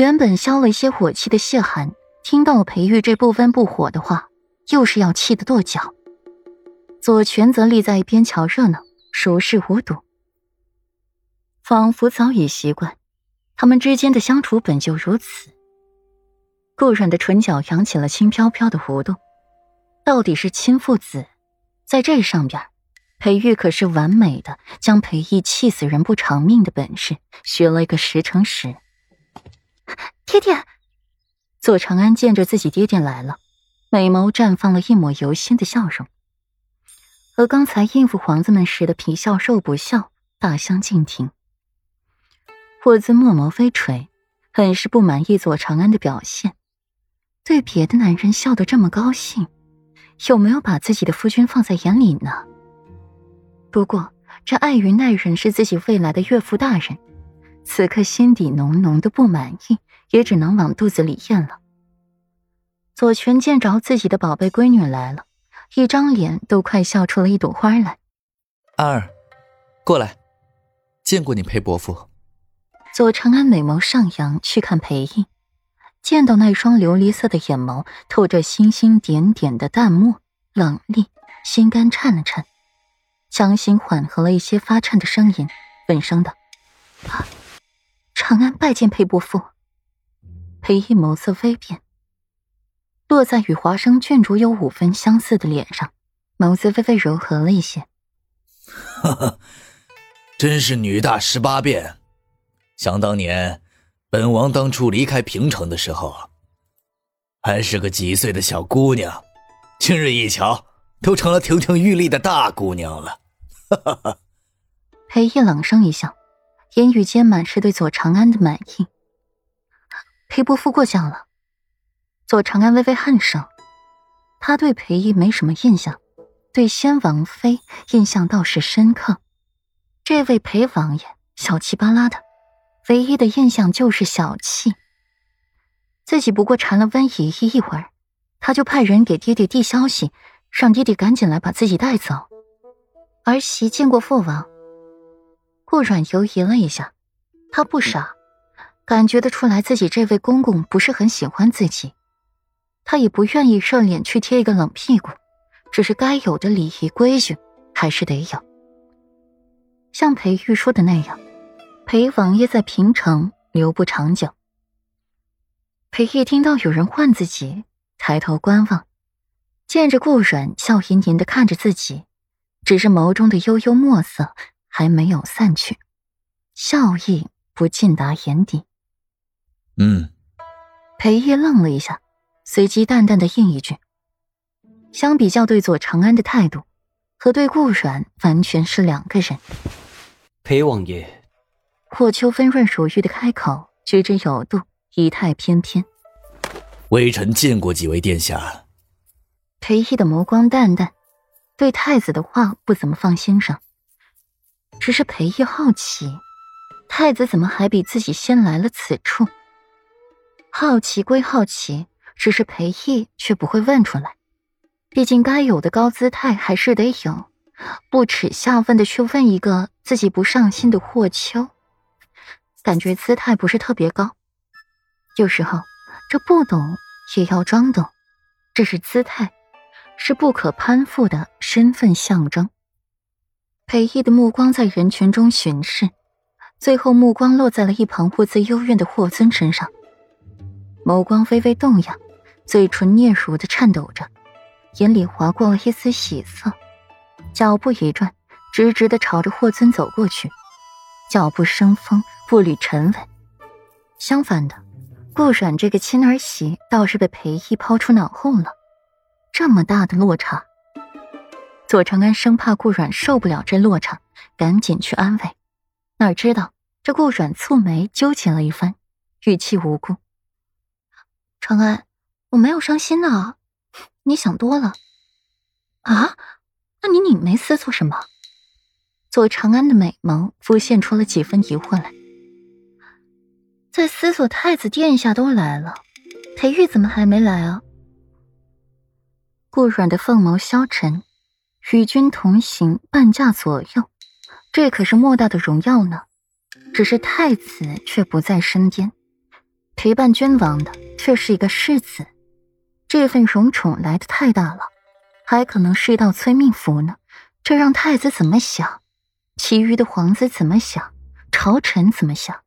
原本消了一些火气的谢寒，听到了裴玉这不温不火的话，又是要气得跺脚。左权则立在一边瞧热闹，熟视无睹，仿佛早已习惯，他们之间的相处本就如此。顾软的唇角扬起了轻飘飘的弧度，到底是亲父子，在这上边，裴玉可是完美的将裴义气死人不偿命的本事学了一个十成十。爹爹，左长安见着自己爹爹来了，美眸绽放了一抹由心的笑容。和刚才应付皇子们时的皮笑肉不笑大相径庭。霍尊墨眸微垂，很是不满意左长安的表现。对别的男人笑得这么高兴，有没有把自己的夫君放在眼里呢？不过这碍于那人是自己未来的岳父大人，此刻心底浓浓的不满意，也只能往肚子里咽了。左权见着自己的宝贝闺女来了。一张脸都快笑出了一朵花来。安儿，过来，见过你裴伯父。左长安美眸上扬，去看裴毅，见到那双琉璃色的眼眸，透着星星点点的淡漠冷厉，心肝颤了颤，强行缓和了一些发颤的声音，稳声道：“长安拜见裴伯父。”裴毅眸色微变。落在与华生郡主有五分相似的脸上，眸子微微柔和了一些。哈哈，真是女大十八变。想当年，本王当初离开平城的时候，还是个几岁的小姑娘，今日一瞧，都成了亭亭玉立的大姑娘了。哈哈哈。裴毅冷声一笑，言语间满是对左长安的满意。裴伯父过奖了。左长安微微颔首，他对裴义没什么印象，对先王妃印象倒是深刻。这位裴王爷小气巴拉的，唯一的印象就是小气。自己不过缠了温姨姨一会儿，他就派人给爹爹递消息，让爹爹赶紧来把自己带走。儿媳见过父王。顾阮犹疑了一下，他不傻，感觉得出来自己这位公公不是很喜欢自己。他也不愿意热脸去贴一个冷屁股，只是该有的礼仪规矩还是得有。像裴玉说的那样，裴王爷在平城留不长久。裴玉听到有人唤自己，抬头观望，见着顾阮笑吟吟的看着自己，只是眸中的悠悠墨色还没有散去，笑意不尽达眼底。嗯，裴玉愣了一下。随即淡淡的应一句：“相比较对左长安的态度，和对顾阮完全是两个人。”裴王爷，霍秋芬润如玉的开口，举止有度，仪态翩翩。微臣见过几位殿下。裴义的眸光淡淡，对太子的话不怎么放心上。只是裴义好奇，太子怎么还比自己先来了此处？好奇归好奇。只是裴毅却不会问出来，毕竟该有的高姿态还是得有，不耻下问的去问一个自己不上心的霍秋，感觉姿态不是特别高。有时候这不懂也要装懂，这是姿态，是不可攀附的身份象征。裴毅的目光在人群中巡视，最后目光落在了一旁兀自幽怨的霍尊身上，眸光微微动摇。嘴唇嗫嚅的颤抖着，眼里划过了一丝喜色，脚步一转，直直的朝着霍尊走过去，脚步生风，步履沉稳。相反的，顾阮这个亲儿媳倒是被裴义抛出脑后了，这么大的落差。左长安生怕顾阮受不了这落差，赶紧去安慰，哪知道这顾阮蹙眉纠结了一番，语气无辜：“长安。”我没有伤心呢，你想多了。啊？那你拧眉思做什么？左长安的美眸浮现出了几分疑惑来。在思索太子殿下都来了，裴玉怎么还没来啊？顾软的凤眸消沉，与君同行半驾左右，这可是莫大的荣耀呢。只是太子却不在身边。陪伴君王的却是一个世子，这份荣宠来的太大了，还可能是一道催命符呢。这让太子怎么想？其余的皇子怎么想？朝臣怎么想？